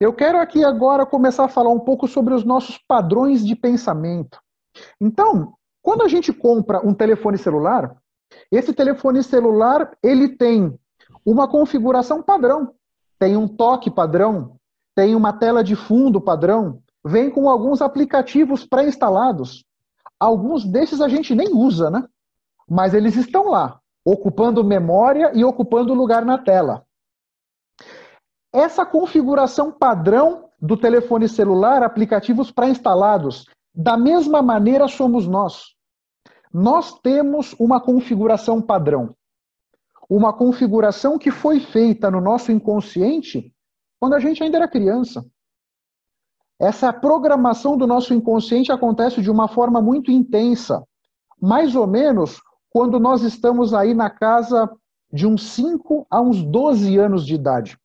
Eu quero aqui agora começar a falar um pouco sobre os nossos padrões de pensamento. Então, quando a gente compra um telefone celular, esse telefone celular ele tem uma configuração padrão, tem um toque padrão, tem uma tela de fundo padrão, vem com alguns aplicativos pré-instalados. Alguns desses a gente nem usa, né? Mas eles estão lá, ocupando memória e ocupando lugar na tela. Essa configuração padrão do telefone celular, aplicativos pré-instalados, da mesma maneira somos nós. Nós temos uma configuração padrão. Uma configuração que foi feita no nosso inconsciente quando a gente ainda era criança. Essa programação do nosso inconsciente acontece de uma forma muito intensa, mais ou menos quando nós estamos aí na casa de uns 5 a uns 12 anos de idade.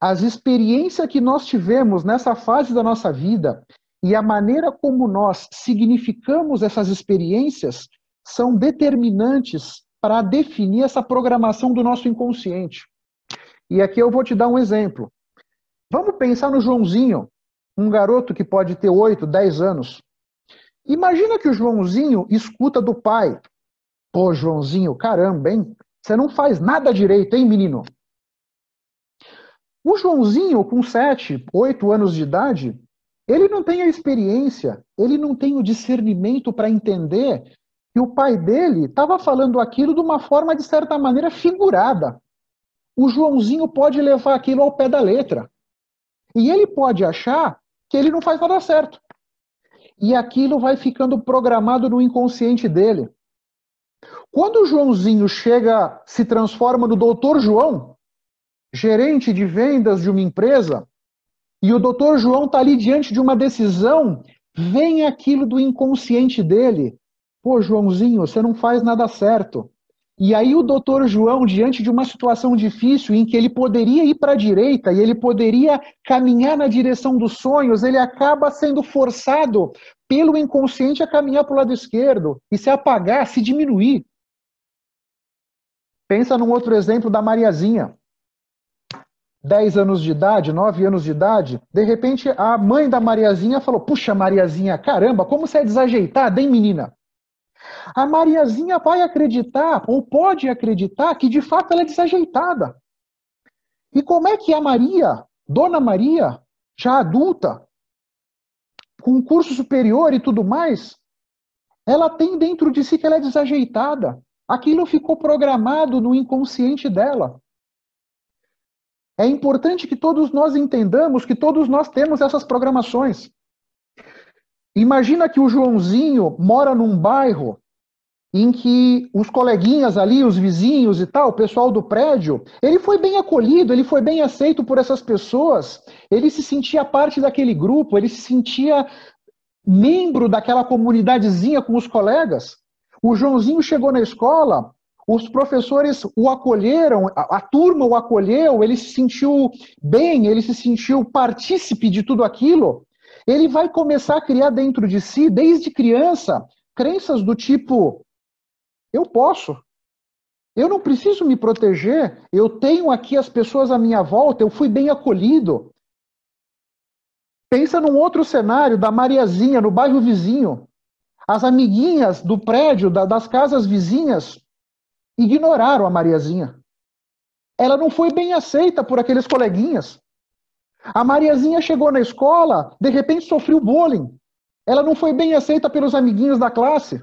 As experiências que nós tivemos nessa fase da nossa vida e a maneira como nós significamos essas experiências são determinantes para definir essa programação do nosso inconsciente. E aqui eu vou te dar um exemplo. Vamos pensar no Joãozinho, um garoto que pode ter 8, 10 anos. Imagina que o Joãozinho escuta do pai. Pô, Joãozinho, caramba, hein? Você não faz nada direito, hein, menino? O Joãozinho, com 7, 8 anos de idade, ele não tem a experiência, ele não tem o discernimento para entender que o pai dele estava falando aquilo de uma forma, de certa maneira, figurada o Joãozinho pode levar aquilo ao pé da letra. E ele pode achar que ele não faz nada certo. E aquilo vai ficando programado no inconsciente dele. Quando o Joãozinho chega, se transforma no doutor João, gerente de vendas de uma empresa, e o doutor João está ali diante de uma decisão, vem aquilo do inconsciente dele. Pô, Joãozinho, você não faz nada certo. E aí o doutor João, diante de uma situação difícil em que ele poderia ir para a direita e ele poderia caminhar na direção dos sonhos, ele acaba sendo forçado pelo inconsciente a caminhar para o lado esquerdo e se apagar, se diminuir. Pensa num outro exemplo da Mariazinha. 10 anos de idade, 9 anos de idade, de repente a mãe da Mariazinha falou: Puxa, Mariazinha, caramba, como você é desajeitada, hein, menina? A Mariazinha vai acreditar, ou pode acreditar, que de fato ela é desajeitada. E como é que a Maria, Dona Maria, já adulta, com curso superior e tudo mais, ela tem dentro de si que ela é desajeitada. Aquilo ficou programado no inconsciente dela. É importante que todos nós entendamos que todos nós temos essas programações. Imagina que o Joãozinho mora num bairro em que os coleguinhas ali, os vizinhos e tal, o pessoal do prédio, ele foi bem acolhido, ele foi bem aceito por essas pessoas, ele se sentia parte daquele grupo, ele se sentia membro daquela comunidadezinha com os colegas. O Joãozinho chegou na escola, os professores o acolheram, a, a, turma o acolheu, ele se sentiu bem, ele se sentiu partícipe de tudo aquilo. ele vai começar a criar dentro de si, desde criança, crenças do tipo: eu posso, eu não preciso me proteger, eu tenho aqui as pessoas à minha volta, eu fui bem acolhido. Pensa num outro cenário da Mariazinha, no bairro vizinho. As amiguinhas do prédio, da, das casas vizinhas, ignoraram a Mariazinha. Ela não foi bem aceita por aqueles coleguinhas. A Mariazinha chegou na escola, de repente sofreu bullying. Ela não foi bem aceita pelos amiguinhos da classe.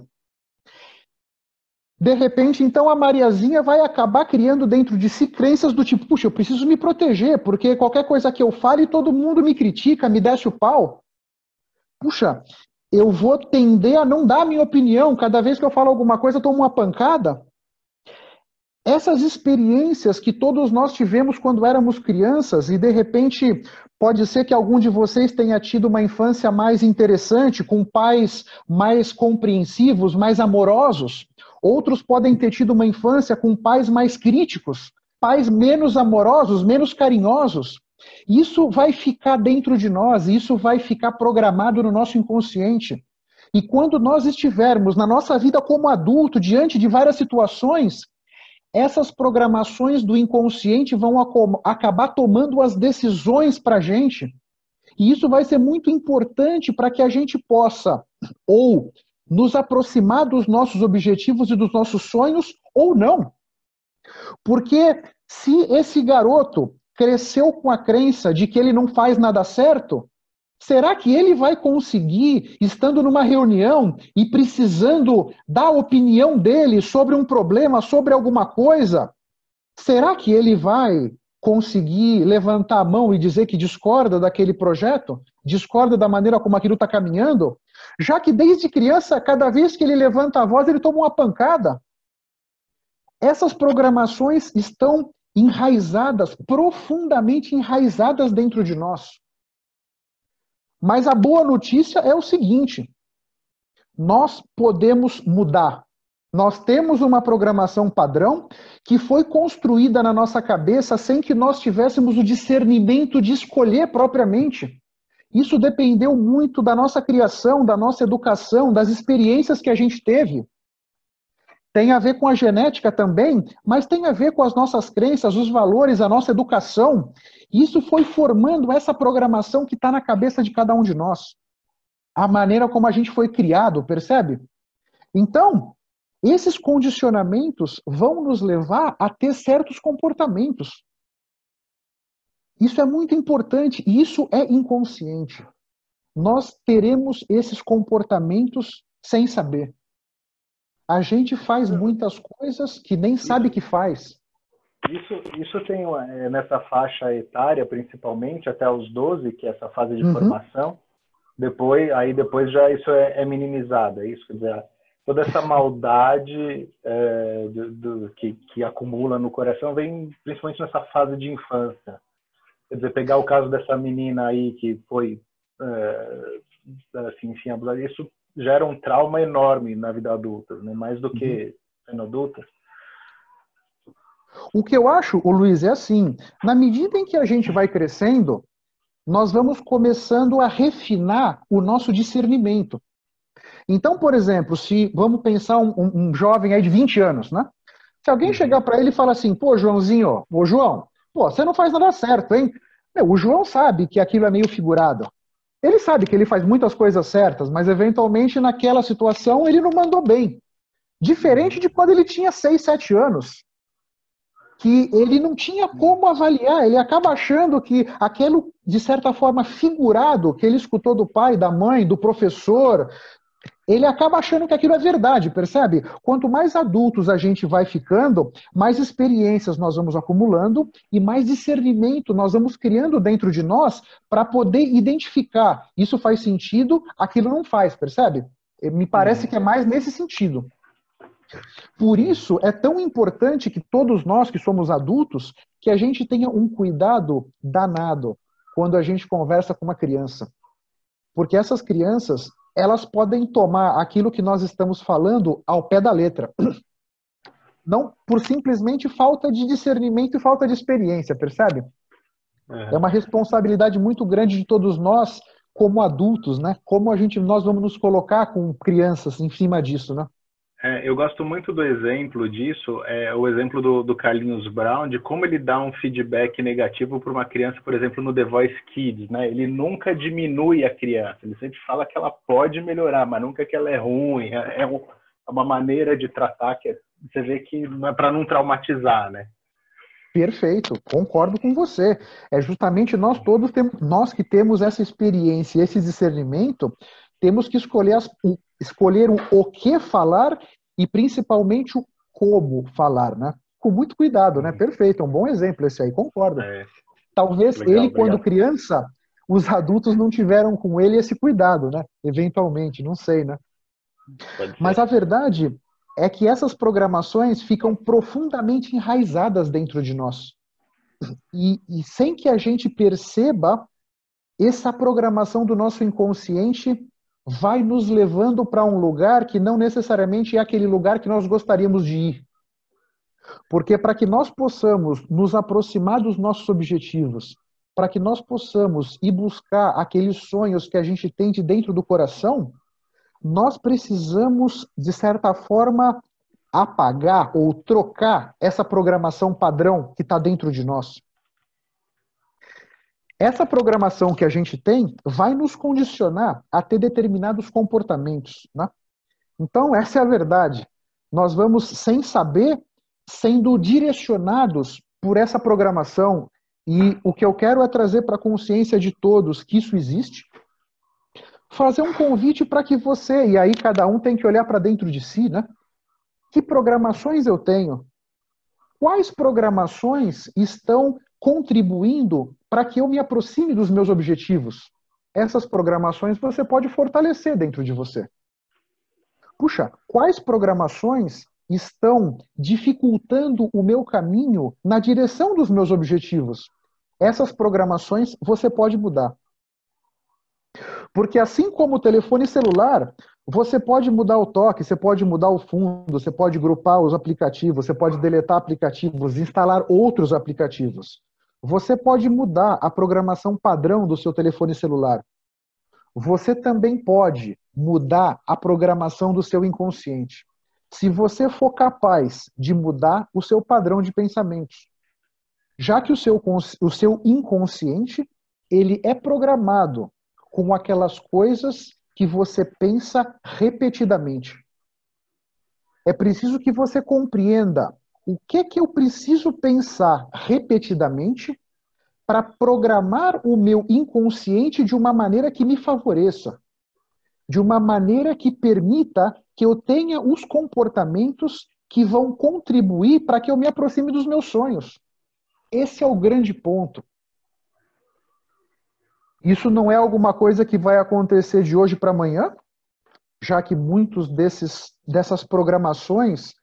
De repente, então, a Mariazinha vai acabar criando dentro de si crenças do tipo: puxa, eu preciso me proteger, porque qualquer coisa que eu fale, todo mundo me critica, me desce o pau. Puxa, eu vou tender a não dar minha opinião. Cada vez que eu falo alguma coisa, eu tomo uma pancada. Essas experiências que todos nós tivemos quando éramos crianças, e de repente pode ser que algum de vocês tenha tido uma infância mais interessante, com pais mais compreensivos, mais amorosos. Outros podem ter tido uma infância com pais mais críticos, pais menos amorosos, menos carinhosos. Isso vai ficar dentro de nós, isso vai ficar programado no nosso inconsciente. E quando nós estivermos na nossa vida como adulto, diante de várias situações, essas programações do inconsciente vão acabar tomando as decisões para a gente. E isso vai ser muito importante para que a gente possa ou nos aproximar dos nossos objetivos e dos nossos sonhos ou não. Porque se esse garoto cresceu com a crença de que ele não faz nada certo, Será que ele vai conseguir, estando numa reunião e precisando dar a opinião dele sobre um problema, sobre alguma coisa? Será que ele vai conseguir levantar a mão e dizer que discorda daquele projeto? Discorda da maneira como aquilo está caminhando? Já que desde criança, cada vez que ele levanta a voz, ele toma uma pancada. Essas programações estão enraizadas, profundamente enraizadas dentro de nós. Mas a boa notícia é o seguinte: nós podemos mudar. Nós temos uma programação padrão que foi construída na nossa cabeça sem que nós tivéssemos o discernimento de escolher propriamente. Isso dependeu muito da nossa criação, da nossa educação, das experiências que a gente teve. Tem a ver com a genética também, mas tem a ver com as nossas crenças, os valores, a nossa educação. Isso foi formando essa programação que está na cabeça de cada um de nós. A maneira como a gente foi criado, percebe? Então, esses condicionamentos vão nos levar a ter certos comportamentos. Isso é muito importante e isso é inconsciente. Nós teremos esses comportamentos sem saber. A gente faz muitas coisas que nem sabe que faz. Isso, isso tem é, nessa faixa etária, principalmente, até os 12, que é essa fase de uhum. formação. Depois, aí depois já isso é, é minimizado, é isso? Quer dizer, toda essa maldade é, do, do, que, que acumula no coração vem principalmente nessa fase de infância. Quer dizer, pegar o caso dessa menina aí que foi, é, assim, enfim, abusada, isso gera um trauma enorme na vida adulta, né? mais do que uhum. sendo adulta. O que eu acho, o Luiz, é assim: na medida em que a gente vai crescendo, nós vamos começando a refinar o nosso discernimento. Então, por exemplo, se vamos pensar um, um, um jovem aí de 20 anos, né? Se alguém uhum. chegar para ele e falar assim, pô, Joãozinho, ô João, pô, você não faz nada certo, hein? Meu, o João sabe que aquilo é meio figurado. Ele sabe que ele faz muitas coisas certas, mas eventualmente naquela situação ele não mandou bem. Diferente de quando ele tinha 6, 7 anos que ele não tinha como avaliar, ele acaba achando que aquilo, de certa forma, figurado que ele escutou do pai, da mãe, do professor, ele acaba achando que aquilo é verdade, percebe? Quanto mais adultos a gente vai ficando, mais experiências nós vamos acumulando e mais discernimento nós vamos criando dentro de nós para poder identificar isso faz sentido, aquilo não faz, percebe? Me parece que é mais nesse sentido. Por isso, é tão importante que todos nós que somos adultos, que a gente tenha um cuidado danado quando a gente conversa com uma criança. Porque essas crianças, elas podem tomar aquilo que nós estamos falando ao pé da letra. Não por simplesmente falta de discernimento e falta de experiência, percebe? É. é uma responsabilidade muito grande de todos nós como adultos, né? Como a gente, nós vamos nos colocar com crianças em cima disso, né? É, eu gosto muito do exemplo disso, é o exemplo do, do, Carlinhos Brown, de como ele dá um feedback negativo para uma criança, por exemplo, no The Voice Kids, né? Ele nunca diminui a criança, ele sempre fala que ela pode melhorar, mas nunca que ela é ruim. É, é, é uma maneira de tratar que você vê que não é para não traumatizar, né? Perfeito, concordo com você. É justamente nós todos temos, nós que temos essa experiência, esse discernimento, temos que escolher as, escolher o, o que falar e principalmente o como falar, né? Com muito cuidado, né? Perfeito, é um bom exemplo esse aí, concordo. É. Talvez Legal, ele, obrigado. quando criança, os adultos não tiveram com ele esse cuidado, né? Eventualmente, não sei, né? Mas a verdade é que essas programações ficam profundamente enraizadas dentro de nós. E, e sem que a gente perceba, essa programação do nosso inconsciente vai nos levando para um lugar que não necessariamente é aquele lugar que nós gostaríamos de ir. Porque para que nós possamos nos aproximar dos nossos objetivos, para que nós possamos ir buscar aqueles sonhos que a gente tem de dentro do coração, nós precisamos, de certa forma, apagar ou trocar essa programação padrão que está dentro de nós. Essa programação que a gente tem vai nos condicionar a ter determinados comportamentos. Né? Então, essa é a verdade. Nós vamos, sem saber, sendo direcionados por essa programação. E o que eu quero é trazer para a consciência de todos que isso existe, fazer um convite para que você, e aí cada um tem que olhar para dentro de si, né? Que programações eu tenho? Quais programações estão contribuindo para que eu me aproxime dos meus objetivos. Essas programações você pode fortalecer dentro de você. Puxa, quais programações estão dificultando o meu caminho na direção dos meus objetivos? Essas programações você pode mudar. Porque assim como o telefone celular, você pode mudar o toque, você pode mudar o fundo, você pode grupar os aplicativos, você pode deletar aplicativos, instalar outros aplicativos. Você pode mudar a programação padrão do seu telefone celular. Você também pode mudar a programação do seu inconsciente. Se você for capaz de mudar o seu padrão de pensamentos. Já que o seu, o seu inconsciente, ele é programado com aquelas coisas que você pensa repetidamente. É preciso que você compreenda o que que eu preciso pensar repetidamente para programar o meu inconsciente de uma maneira que me favoreça, de uma maneira que permita que eu tenha os comportamentos que vão contribuir para que eu me aproxime dos meus sonhos. Esse é o grande ponto. Isso não é alguma coisa que vai acontecer de hoje para amanhã, já que muitos desses dessas programações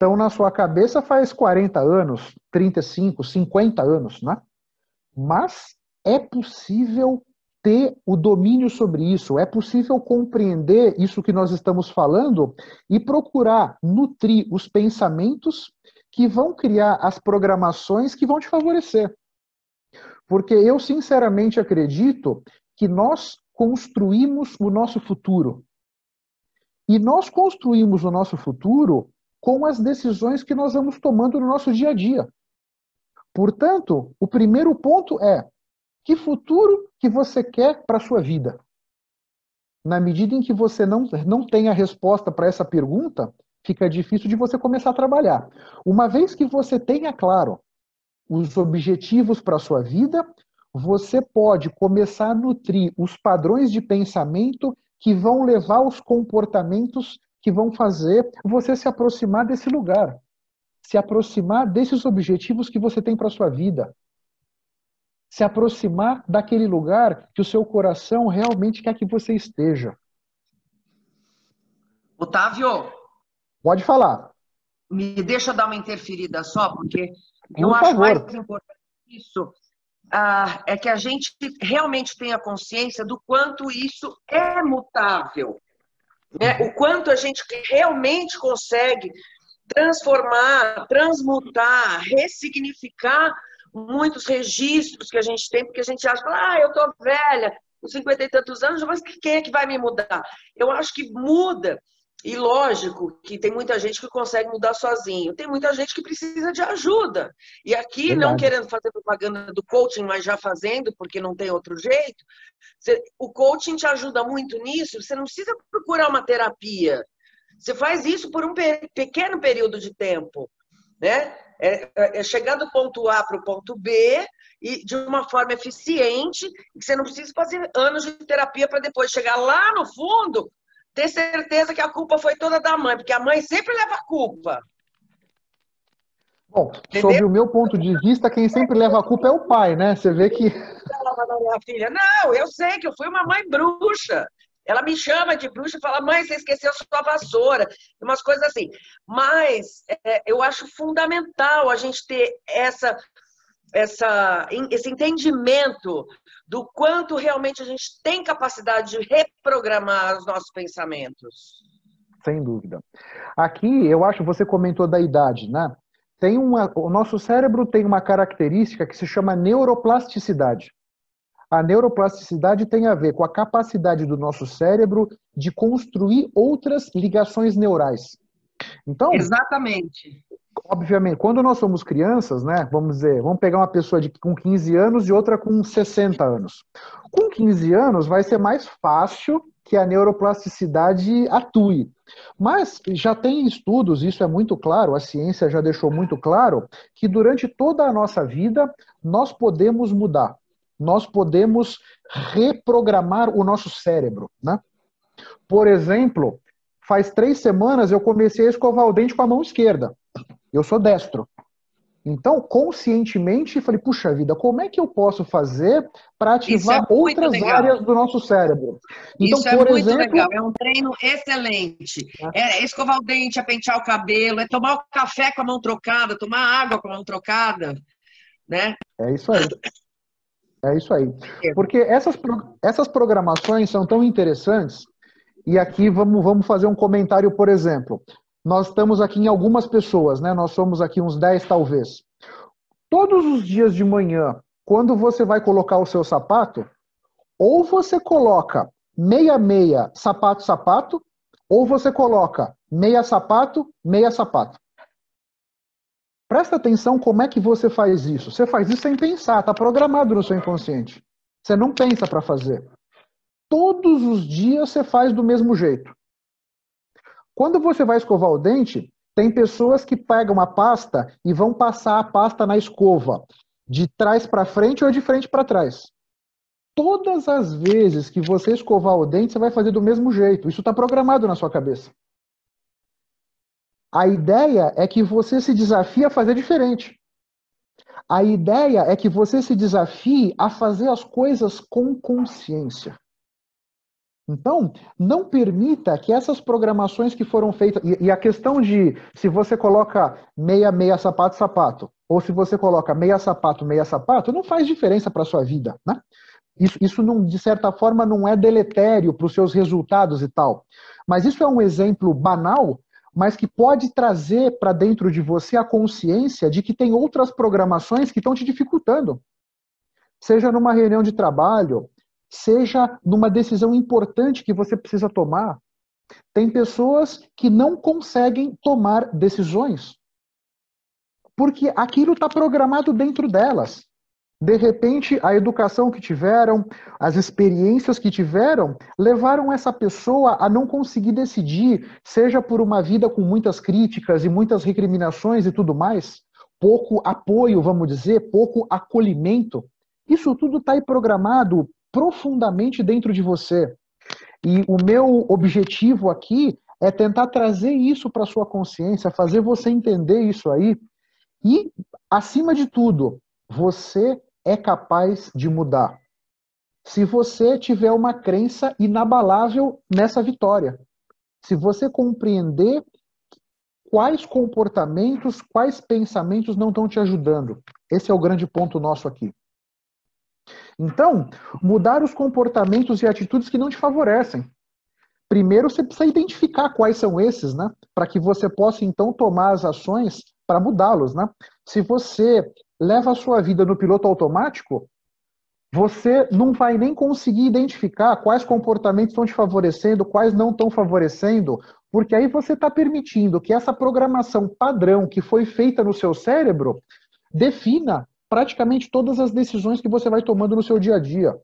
estão na sua cabeça faz 40 anos, 35, 50 anos, né? Mas é possível ter o domínio sobre isso, é possível compreender isso que nós estamos falando e procurar nutrir os pensamentos que vão criar as programações que vão te favorecer. Porque eu sinceramente acredito que nós construímos o nosso futuro. E nós construímos o nosso futuro com as decisões que nós vamos tomando no nosso dia a dia. Portanto, o primeiro ponto é: que futuro que você quer para a sua vida? Na medida em que você não, não tem a resposta para essa pergunta, fica difícil de você começar a trabalhar. Uma vez que você tenha claro os objetivos para a sua vida, você pode começar a nutrir os padrões de pensamento que vão levar aos comportamentos que vão fazer você se aproximar desse lugar, se aproximar desses objetivos que você tem para a sua vida, se aproximar daquele lugar que o seu coração realmente quer que você esteja. Otávio, pode falar. Me deixa dar uma interferida só, porque Por eu favor. acho mais importante isso ah, é que a gente realmente tenha consciência do quanto isso é mutável. Né? O quanto a gente realmente consegue transformar, transmutar, ressignificar muitos registros que a gente tem, porque a gente acha, ah, eu tô velha, com 50 e tantos anos, mas quem é que vai me mudar? Eu acho que muda. E lógico que tem muita gente que consegue mudar sozinho, tem muita gente que precisa de ajuda. E aqui, Verdade. não querendo fazer propaganda do coaching, mas já fazendo, porque não tem outro jeito, você, o coaching te ajuda muito nisso, você não precisa procurar uma terapia. Você faz isso por um pequeno período de tempo, né? É, é, é chegar do ponto A para o ponto B e de uma forma eficiente, que você não precisa fazer anos de terapia para depois chegar lá no fundo, ter certeza que a culpa foi toda da mãe, porque a mãe sempre leva a culpa. Bom, Entendeu? sob o meu ponto de vista, quem sempre leva a culpa é o pai, né? Você vê que. Filha, não, eu sei que eu fui uma mãe bruxa. Ela me chama de bruxa e fala, mãe, você esqueceu sua vassoura, umas coisas assim. Mas é, eu acho fundamental a gente ter essa essa, esse entendimento do quanto realmente a gente tem capacidade de reprogramar os nossos pensamentos. Sem dúvida. Aqui, eu acho, você comentou da idade, né? Tem uma, o nosso cérebro tem uma característica que se chama neuroplasticidade. A neuroplasticidade tem a ver com a capacidade do nosso cérebro de construir outras ligações neurais. Então, exatamente obviamente, quando nós somos crianças, né, vamos dizer, vamos pegar uma pessoa de, com 15 anos e outra com 60 anos. Com 15 anos vai ser mais fácil que a neuroplasticidade atue. Mas já tem estudos, isso é muito claro, a ciência já deixou muito claro, que durante toda a nossa vida nós podemos mudar. Nós podemos reprogramar o nosso cérebro, né? Por exemplo, faz três semanas eu comecei a escovar o dente com a mão esquerda. Eu sou destro. Então, conscientemente, falei, puxa vida, como é que eu posso fazer para ativar é outras áreas do nosso cérebro? Então, Isso é muito exemplo... legal, é um treino excelente. É. é escovar o dente, é pentear o cabelo, é tomar o café com a mão trocada, tomar água com a mão trocada, né? É isso aí. É isso aí. É. Porque essas, essas programações são tão interessantes, e aqui vamos, vamos fazer um comentário, por exemplo nós estamos aqui em algumas pessoas, né? Nós somos aqui uns 10 talvez. Todos os dias de manhã, quando você vai colocar o seu sapato, ou você coloca meia meia sapato sapato, ou você coloca meia sapato meia sapato. Presta atenção como é que você faz isso. Você faz isso sem pensar, está programado no seu inconsciente. Você não pensa para fazer. Todos os dias você faz do mesmo jeito. Quando você vai escovar o dente, tem pessoas que pegam uma pasta e vão passar a pasta na escova, de trás para frente ou de frente para trás. Todas as vezes que você escovar o dente, você vai fazer do mesmo jeito. Isso está programado na sua cabeça. A ideia é que você se desafie a fazer diferente. A ideia é que você se desafie a fazer as coisas com consciência. Então, não permita que essas programações que foram feitas. E, e, a questão de se você coloca meia, meia sapato, sapato, ou se você coloca meia sapato, meia sapato, não faz diferença para a sua vida. Né? Isso, isso não, de certa forma, não é deletério para os seus resultados e tal. Mas isso é um exemplo banal, mas que pode trazer para dentro de você a consciência de que tem outras programações que estão te dificultando. Seja numa reunião de trabalho, seja numa decisão importante que você precisa tomar. Tem pessoas que não conseguem tomar decisões porque aquilo está programado dentro delas. De repente, a educação que tiveram, as experiências que tiveram, levaram essa pessoa a não conseguir decidir, seja por uma vida com muitas críticas e muitas recriminações e tudo mais, pouco apoio, vamos dizer, pouco acolhimento. Isso tudo está aí programado profundamente dentro de você. E o meu objetivo aqui é tentar trazer isso para sua consciência, fazer você entender isso aí. E, acima de tudo, você é capaz de mudar. Se você tiver uma crença inabalável nessa vitória. Se você compreender quais comportamentos, quais pensamentos não estão te ajudando. Esse é o grande ponto nosso aqui. Então, mudar os comportamentos e atitudes que não te favorecem. Primeiro, você precisa identificar quais são esses, né? Para que você possa, então, tomar as ações para mudá-los, né? Se você leva a sua vida no piloto automático, você não vai nem conseguir identificar quais comportamentos estão te favorecendo, quais não estão favorecendo, porque aí você está permitindo que essa programação padrão que foi feita no seu cérebro defina praticamente todas as decisões que você vai tomando no seu dia a dia.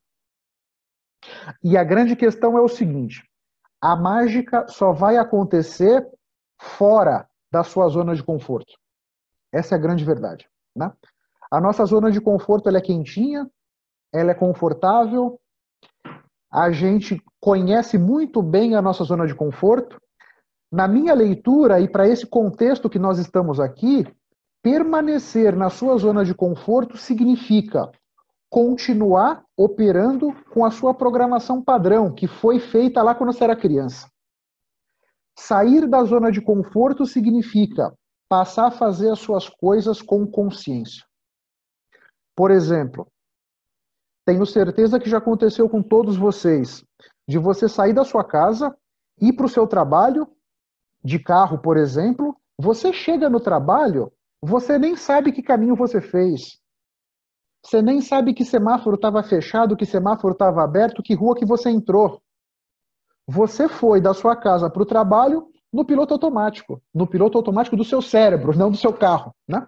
E a grande questão é o seguinte: a mágica só vai acontecer fora da sua zona de conforto. Essa é a grande verdade. Né? A nossa zona de conforto ela é quentinha, ela é confortável, a gente conhece muito bem a nossa zona de conforto. Na minha leitura, e para esse contexto que nós estamos aqui, permanecer na sua zona de conforto significa continuar operando com a sua programação padrão, que foi feita lá quando você era criança. Sair da zona de conforto significa passar a fazer as suas coisas com consciência. Por exemplo, tenho certeza que já aconteceu com todos vocês, de você sair da sua casa, ir para o seu trabalho, de carro, por exemplo, você chega no trabalho, você nem sabe que caminho você fez. Você nem sabe que semáforo estava fechado, que semáforo estava aberto, que rua que você entrou. Você foi da sua casa para o trabalho no piloto automático, no piloto automático do seu cérebro, não do seu carro, né?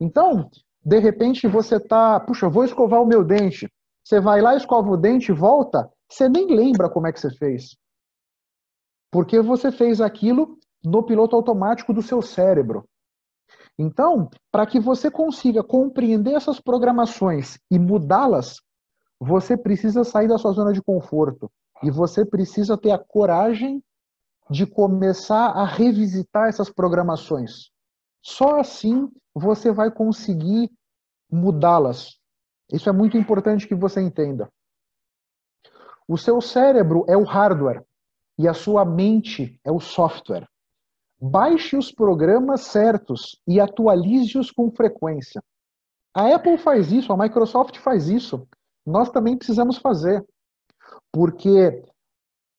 Então, de repente você tá, puxa, vou escovar o meu dente. Você vai lá, escova o dente, volta, você nem lembra como é que você fez. Porque você fez aquilo no piloto automático do seu cérebro. Então, para que você consiga compreender essas programações e mudá-las, você precisa sair da sua zona de conforto. E você precisa ter a coragem de começar a revisitar essas programações. Só assim você vai conseguir mudá-las. Isso é muito importante que você entenda. O seu cérebro é o hardware e a sua mente é o software. Baixe os programas certos e atualize-os com frequência. A Apple faz isso, a Microsoft faz isso. Nós também precisamos fazer. Porque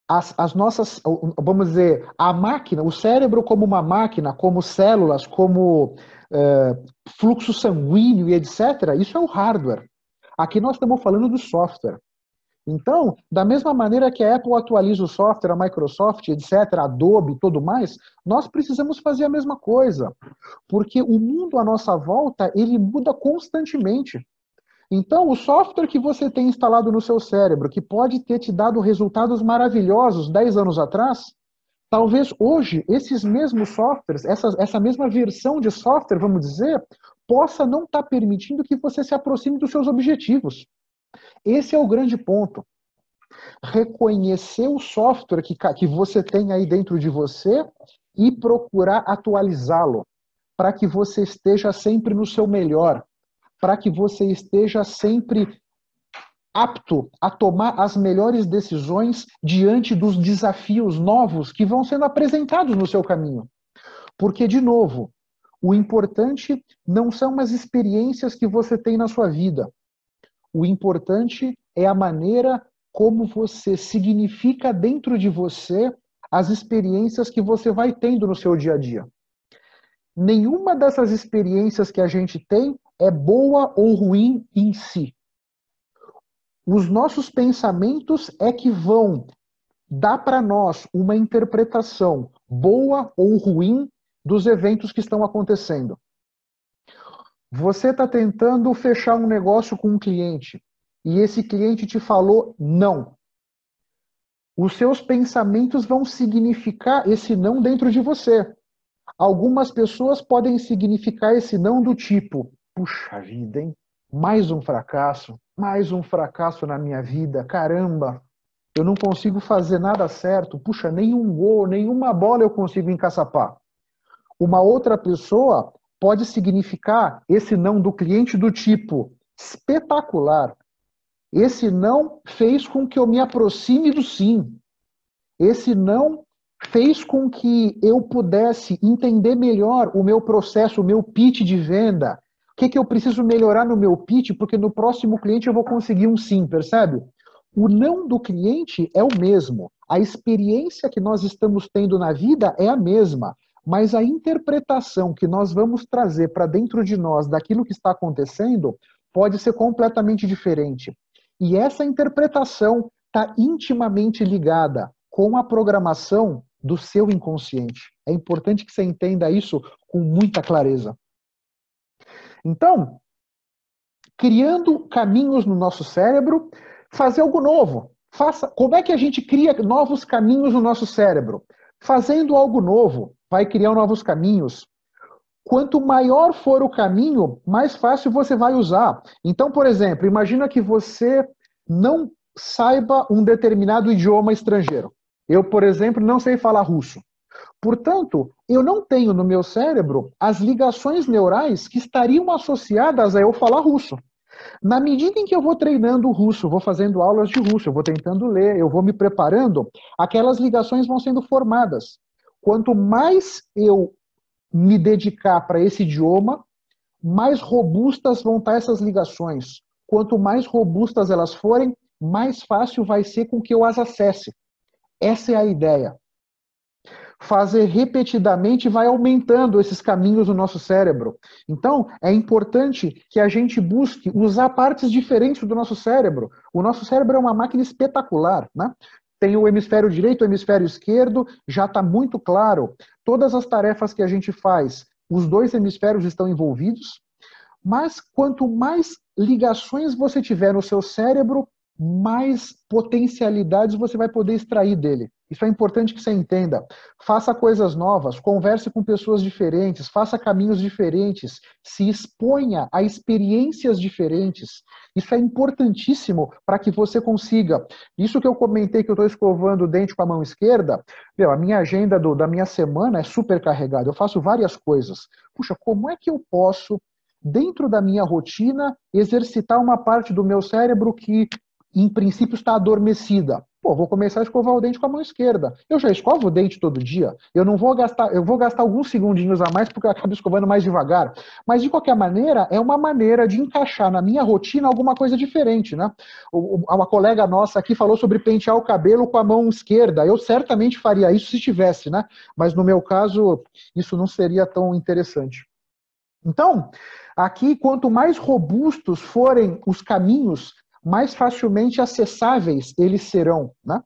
as, as, nossas, vamos dizer, a máquina, o cérebro como uma máquina, como células, como é, fluxo sanguíneo e etc., isso é o hardware. Aqui nós estamos falando do software. Então, da mesma maneira que a Apple atualiza o software, a Microsoft, etc., Adobe e tudo mais, nós precisamos fazer a mesma coisa. Porque o mundo à nossa volta, ele muda constantemente. Então, o software que você tem instalado no seu cérebro, que pode ter te dado resultados maravilhosos 10 anos atrás, Talvez hoje esses mesmos softwares, essa, essa mesma versão de software, vamos dizer, possa não estar tá permitindo que você se aproxime dos seus objetivos. Esse é o grande ponto. Reconhecer o software que, que você tem aí dentro de você e procurar atualizá-lo para que você esteja sempre no seu melhor, para que você esteja sempre apto a tomar as melhores decisões diante dos desafios novos que vão sendo apresentados no seu caminho. Porque, de novo, o importante não são as experiências que você tem na sua vida. O importante é a maneira como você significa dentro de você as experiências que você vai tendo no seu dia a dia. Nenhuma dessas experiências que a gente tem é boa ou ruim em si. Os nossos pensamentos é que vão dar para nós uma interpretação boa ou ruim dos eventos que estão acontecendo. Você está tentando fechar um negócio com um cliente e esse cliente te falou não. Os seus pensamentos vão significar esse não dentro de você. Algumas pessoas podem significar esse não do tipo: puxa vida, hein? Mais um fracasso mais um fracasso na minha vida, caramba, eu não consigo fazer nada certo, puxa, nenhum gol, nenhuma bola eu consigo encaçapar. Uma outra pessoa pode significar esse não do cliente do tipo espetacular. Esse não fez com que eu me aproxime do sim. Esse não fez com que eu pudesse entender melhor o meu processo, o meu pitch de venda, que, que eu preciso melhorar no meu pitch, porque no próximo cliente eu vou conseguir um sim, percebe? O não do cliente é o mesmo. A experiência que nós estamos tendo na vida é a mesma. Mas a interpretação que nós vamos trazer para dentro de nós daquilo que está acontecendo pode ser completamente diferente. E essa interpretação está intimamente ligada com a programação do seu inconsciente. É importante que você entenda isso com muita clareza. Então, criando caminhos no nosso cérebro, fazer algo novo. Faça, como é que a gente cria novos caminhos no nosso cérebro? Fazendo algo novo, vai criar novos caminhos. Quanto maior for o caminho, mais fácil você vai usar. Então, por exemplo, imagina que você não saiba um determinado idioma estrangeiro. Eu, por exemplo, não sei falar russo. Portanto, eu não tenho no meu cérebro as ligações neurais que estariam associadas a eu falar russo. Na medida em que eu vou treinando o russo, vou fazendo aulas de russo, eu vou tentando ler, eu vou me preparando, aquelas ligações vão sendo formadas. Quanto mais eu me dedicar para esse idioma, mais robustas vão estar essas ligações. Quanto mais robustas elas forem, mais fácil vai ser com que eu as acesse. Essa é a ideia. Fazer repetidamente vai aumentando esses caminhos no nosso cérebro. Então, é importante que a gente busque usar partes diferentes do nosso cérebro. O nosso cérebro é uma máquina espetacular, né? Tem o hemisfério direito, o hemisfério esquerdo, já está muito claro. Todas as tarefas que a gente faz, os dois hemisférios estão envolvidos. Mas quanto mais ligações você tiver no seu cérebro, mais potencialidades você vai poder extrair dele. Isso é importante que você entenda. Faça coisas novas, converse com pessoas diferentes, faça caminhos diferentes, se exponha a experiências diferentes. Isso é importantíssimo para que você consiga. Isso que eu comentei que eu estou escovando o dente com a mão esquerda, meu, a minha agenda do, da minha semana é super carregada. Eu faço várias coisas. Puxa, como é que eu posso dentro da minha rotina, exercitar uma parte do meu cérebro que em princípio está adormecida. Pô, vou começar a escovar o dente com a mão esquerda. Eu já escovo o dente todo dia. Eu não vou gastar, eu vou gastar alguns segundinhos a mais porque eu acabo escovando mais devagar. Mas de qualquer maneira, é uma maneira de encaixar na minha rotina alguma coisa diferente, né? Uma colega nossa aqui falou sobre pentear o cabelo com a mão esquerda. Eu certamente faria isso se tivesse, né? Mas no meu caso, isso não seria tão interessante. Então, aqui, quanto mais robustos forem os caminhos mais facilmente acessáveis eles serão. Né?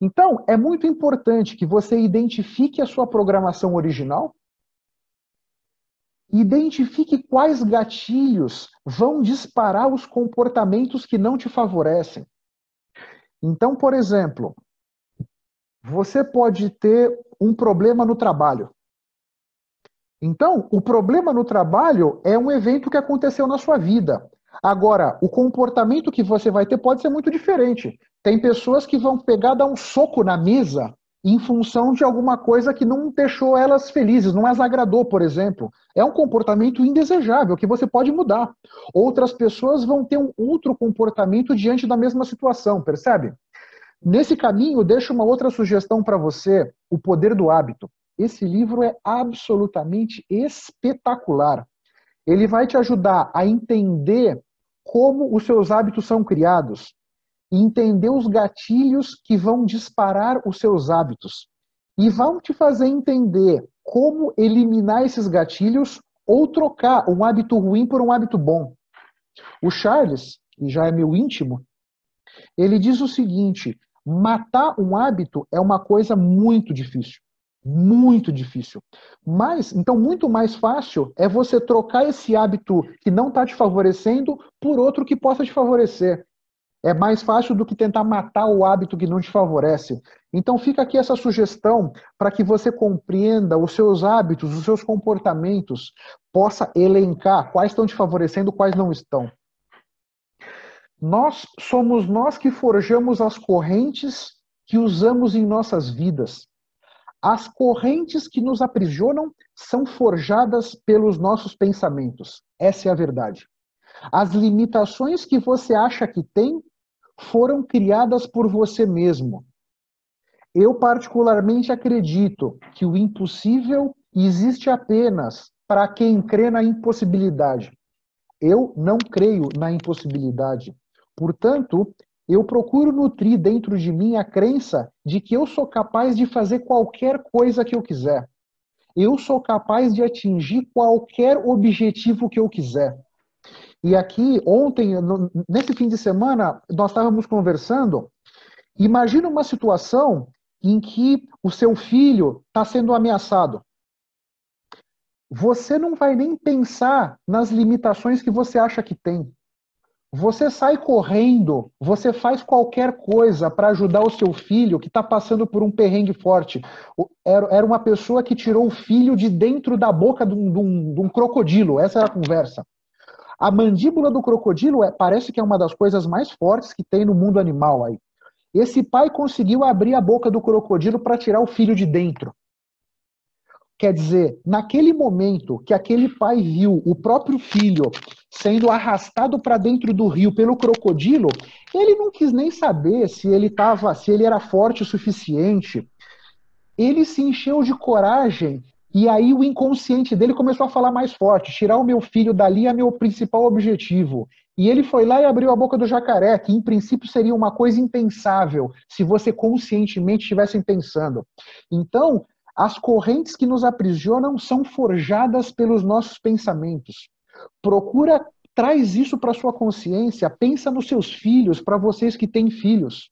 Então, é muito importante que você identifique a sua programação original, identifique quais gatilhos vão disparar os comportamentos que não te favorecem. Então, por exemplo, você pode ter um problema no trabalho. Então, o problema no trabalho é um evento que aconteceu na sua vida. Agora, o comportamento que você vai ter pode ser muito diferente. Tem pessoas que vão pegar, dar um soco na mesa em função de alguma coisa que não deixou elas felizes, não as agradou, por exemplo. É um comportamento indesejável que você pode mudar. Outras pessoas vão ter um outro comportamento diante da mesma situação, percebe? Nesse caminho, deixo uma outra sugestão para você: O Poder do Hábito. Esse livro é absolutamente espetacular. Ele vai te ajudar a entender como os seus hábitos são criados e entender os gatilhos que vão disparar os seus hábitos. E vão te fazer entender como eliminar esses gatilhos ou trocar um hábito ruim por um hábito bom. O Charles, que já é meu íntimo, ele diz o seguinte: matar um hábito é uma coisa muito difícil. Muito difícil. Mas, então, muito mais fácil é você trocar esse hábito que não está te favorecendo por outro que possa te favorecer. É mais fácil do que tentar matar o hábito que não te favorece. Então, fica aqui essa sugestão para que você compreenda os seus hábitos, os seus comportamentos, possa elencar quais estão te favorecendo, quais não estão. Nós somos nós que forjamos as correntes que usamos em nossas vidas. As correntes que nos aprisionam são forjadas pelos nossos pensamentos. Essa é a verdade. As limitações que você acha que tem foram criadas por você mesmo. Eu, particularmente, acredito que o impossível existe apenas para quem crê na impossibilidade. Eu não creio na impossibilidade. Portanto, eu procuro nutrir dentro de mim a crença de que eu sou capaz de fazer qualquer coisa que eu quiser. Eu sou capaz de atingir qualquer objetivo que eu quiser. E aqui, ontem, nesse fim de semana, nós estávamos conversando. Imagina uma situação em que o seu filho está sendo ameaçado. Você não vai nem pensar nas limitações que você acha que tem. Você sai correndo, você faz qualquer coisa para ajudar o seu filho que está passando por um perrengue forte. Era uma pessoa que tirou o filho de dentro da boca de um, de um, de um crocodilo. Essa era a conversa. A mandíbula do crocodilo é, parece que é uma das coisas mais fortes que tem no mundo animal aí. Esse pai conseguiu abrir a boca do crocodilo para tirar o filho de dentro. Quer dizer, naquele momento que aquele pai viu o próprio filho sendo arrastado para dentro do rio pelo crocodilo, ele não quis nem saber se ele tava, se ele era forte o suficiente. Ele se encheu de coragem e aí o inconsciente dele começou a falar mais forte: tirar o meu filho dali é meu principal objetivo. E ele foi lá e abriu a boca do jacaré, que em princípio seria uma coisa impensável se você conscientemente estivesse pensando. Então, as correntes que nos aprisionam são forjadas pelos nossos pensamentos. Procura, traz isso para sua consciência, pensa nos seus filhos, para vocês que têm filhos.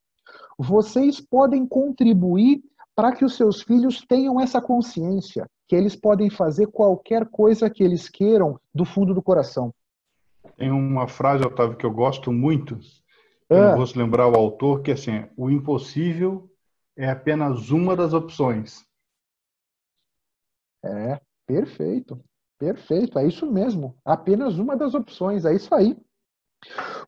Vocês podem contribuir para que os seus filhos tenham essa consciência, que eles podem fazer qualquer coisa que eles queiram do fundo do coração. Tem uma frase, Otávio, que eu gosto muito, eu ah. vou lembrar o autor, que é assim, o impossível é apenas uma das opções. É, perfeito. Perfeito, é isso mesmo. Apenas uma das opções, é isso aí.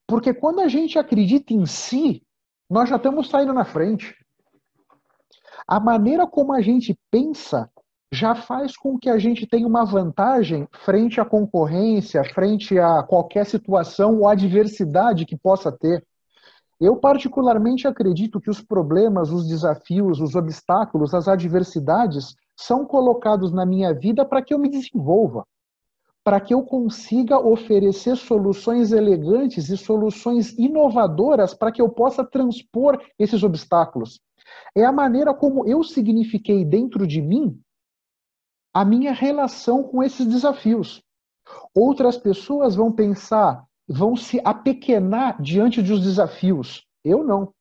Porque quando a gente acredita em si, nós já estamos saindo na frente. A maneira como a gente pensa já faz com que a gente tenha uma vantagem frente à concorrência, frente a qualquer situação ou adversidade que possa ter. Eu, particularmente, acredito que os problemas, os desafios, os obstáculos, as adversidades são colocados na minha vida para que eu me desenvolva, para que eu consiga oferecer soluções elegantes e soluções inovadoras para que eu possa transpor esses obstáculos. É a maneira como eu signifiquei dentro de mim a minha relação com esses desafios. Outras pessoas vão pensar, vão se apequenar diante dos desafios. Eu não.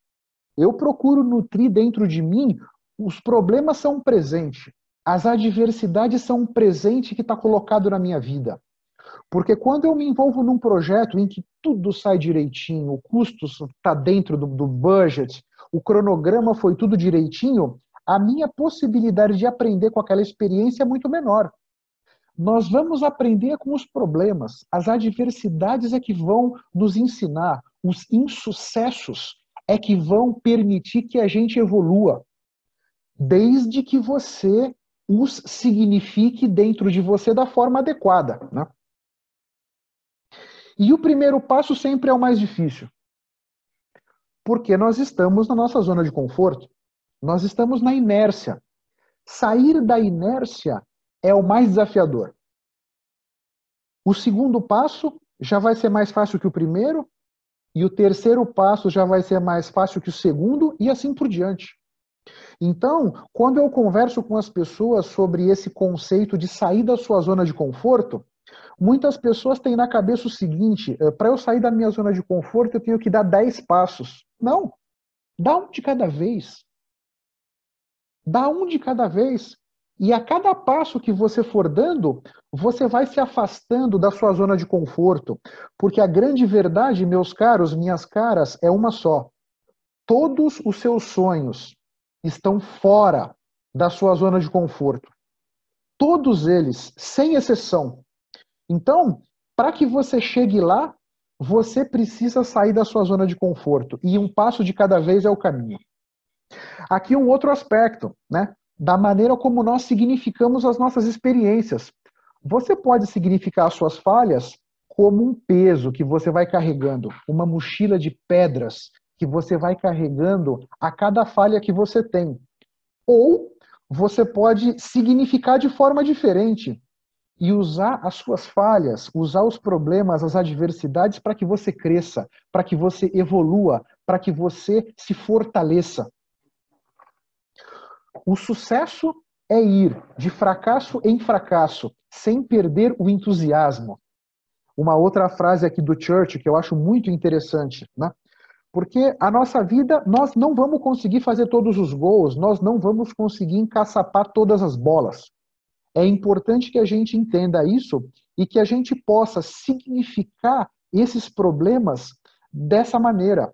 Eu procuro nutrir dentro de mim os problemas são um presente. As adversidades são um presente que está colocado na minha vida. Porque quando eu me envolvo num projeto em que tudo sai direitinho, o custo está dentro do, do budget, o cronograma foi tudo direitinho, a minha possibilidade de aprender com aquela experiência é muito menor. Nós vamos aprender com os problemas, as adversidades é que vão nos ensinar, os insucessos é que vão permitir que a gente evolua. Desde que você os signifique dentro de você da forma adequada. Né? E o primeiro passo sempre é o mais difícil. Porque nós estamos na nossa zona de conforto. Nós estamos na inércia. Sair da inércia é o mais desafiador. O segundo passo já vai ser mais fácil que o primeiro, e o terceiro passo já vai ser mais fácil que o segundo, e assim por diante. Então, quando eu converso com as pessoas sobre esse conceito de sair da sua zona de conforto, muitas pessoas têm na cabeça o seguinte: eh, para eu sair da minha zona de conforto, eu tenho que dar 10 passos. Não. Dá um de cada vez. Dá um de cada vez. E a cada passo que você for dando, você vai se afastando da sua zona de conforto. Porque a grande verdade, meus caros, minhas caras, é uma só. Todos os seus sonhos, estão fora da sua zona de conforto. Todos eles, sem exceção. Então, para que você chegue lá, você precisa sair da sua zona de conforto. E um passo de cada vez é o caminho. Aqui um outro aspecto, né? Da maneira como nós significamos as nossas experiências. Você pode significar as suas falhas como um peso que você vai carregando, uma mochila de pedras que você vai carregando a cada falha que você tem. Ou você pode significar de forma diferente e usar as suas falhas, usar os problemas, as adversidades para que você cresça, para que você evolua, para que você se fortaleça. O sucesso é ir de fracasso em fracasso, sem perder o entusiasmo. uma outra frase aqui do Church que eu acho muito interessante, né? Porque a nossa vida, nós não vamos conseguir fazer todos os gols, nós não vamos conseguir encaçapar todas as bolas. É importante que a gente entenda isso e que a gente possa significar esses problemas dessa maneira.